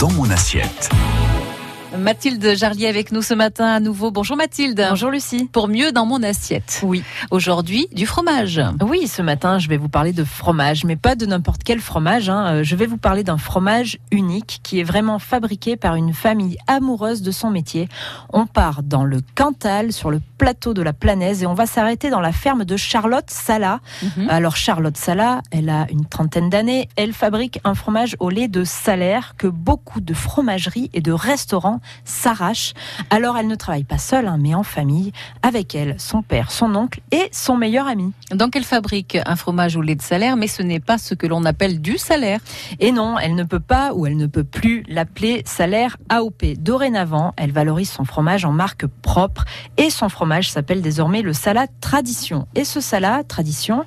dans mon assiette. Mathilde Jarlier avec nous ce matin à nouveau. Bonjour Mathilde. Bonjour Lucie. Pour mieux dans mon assiette. Oui. Aujourd'hui, du fromage. Oui, ce matin, je vais vous parler de fromage, mais pas de n'importe quel fromage. Hein. Euh, je vais vous parler d'un fromage unique qui est vraiment fabriqué par une famille amoureuse de son métier. On part dans le Cantal, sur le plateau de la Planaise, et on va s'arrêter dans la ferme de Charlotte Sala. Mhm. Alors Charlotte Sala, elle a une trentaine d'années. Elle fabrique un fromage au lait de salaire que beaucoup de fromageries et de restaurants s'arrachent. Alors elle ne travaille pas seule, hein, mais en famille, avec elle, son père, son oncle et son meilleur ami. Donc elle fabrique un fromage au lait de salaire, mais ce n'est pas ce que l'on appelle du salaire. Et non, elle ne peut pas ou elle ne peut plus l'appeler salaire AOP. Dorénavant, elle valorise son fromage en marque propre et son fromage s'appelle désormais le Salat Tradition. Et ce Salat Tradition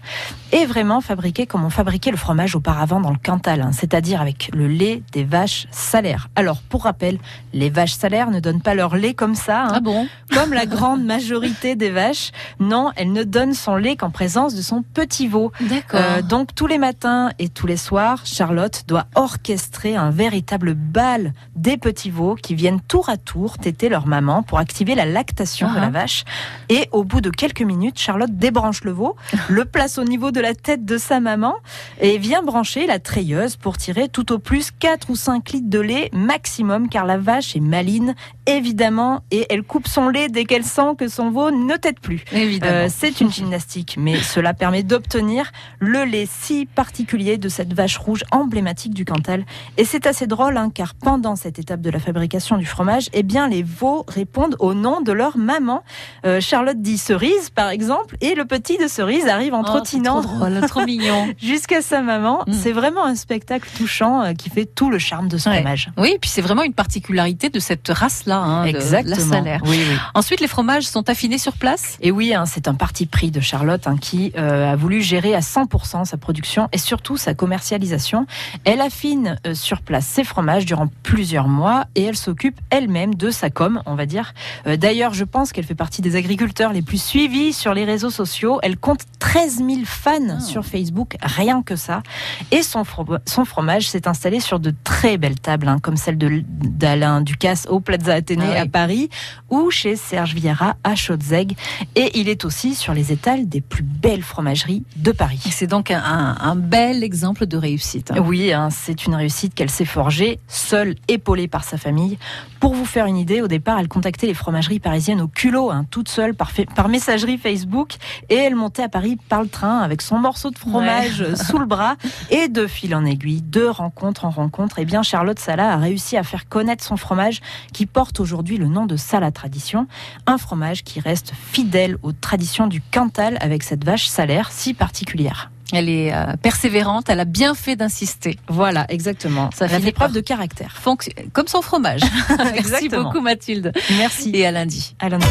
est vraiment fabriqué comme on fabriquait le fromage auparavant dans le Cantal, hein, c'est-à-dire avec le lait des vaches salaires. Alors, pour rappel, les vaches salaires ne donnent pas leur lait comme ça, hein, Ah bon? Comme la grande majorité des vaches. Non, elle ne donne son lait qu'en présence de son petit veau. D'accord. Euh, donc tous les matins et tous les soirs, Charlotte doit orchestrer un véritable bal des petits veaux qui viennent tour à tour téter leur maman pour activer la lactation de Ah. la vache. Et au bout de quelques minutes, Charlotte débranche le veau, le place au niveau de la tête de sa maman et vient brancher la treilleuse pour tirer tout au plus 4 ou 5 litres de lait maximum car la vache est maline évidemment et elle coupe son lait dès qu'elle sent que son veau ne tète plus. Évidemment. Euh, c'est une gymnastique, mais cela permet d'obtenir le lait si particulier de cette vache rouge emblématique du Cantal. Et c'est assez drôle, hein, car pendant cette étape de la fabrication du fromage, eh bien, les veaux répondent au nom de leur maman. Euh, Charlotte dit cerise, par exemple, et le petit de cerise arrive en Oh, trottinant. trop drôle, trop mignon. Jusqu'à sa maman, Mm. c'est vraiment un spectacle touchant euh, qui fait tout le charme de ce Ouais. fromage. Oui, et puis c'est vraiment une particularité de cette race-là, hein, de la salaire. Oui, oui. Ensuite, les fromages sont affinés sur place. Et oui, hein, c'est un parti pris de Charlotte hein, qui euh, a voulu gérer à 100% sa production et surtout sa commercialisation. Elle affine euh, sur place ses fromages durant plusieurs mois et elle s'occupe elle-même de sa com, on va dire. Euh, D'ailleurs, je pense qu'elle fait partie des agriculteurs les plus suivis sur les réseaux sociaux. Elle compte 13 000 fans Ah. sur Facebook, rien que ça. Et son, fro- son fromage s'est installé sur de très belles tables, hein, comme celle d'Alain Ducasse au Plaza Athénée Ah oui. à Paris ou chez Serge Vieira à Chaudzeg. Et il est aussi sur les étals des plus belles fromageries de Paris. C'est donc un, un- un bel exemple de réussite. hein. Oui, hein, c'est une réussite qu'elle s'est forgée, seule, épaulée par sa famille. Pour vous faire une idée, au départ, elle contactait les fromageries parisiennes au culot, hein, toute seule, par, messagerie Facebook, et elle montait à Paris par le train avec son morceau de fromage sous le bras, et de fil en aiguille, de rencontre en rencontre, et bien Charlotte Sala a réussi à faire connaître son fromage qui porte aujourd'hui le nom de Sala Tradition, un fromage qui reste fidèle aux traditions du Cantal avec cette vache salaire si particulière. Elle est euh, persévérante, elle a bien fait d'insister. Voilà, exactement. Ça fait finit preuve par- de caractère. Fonc- Comme son fromage. Merci beaucoup Mathilde. Merci. Et à lundi. À lundi.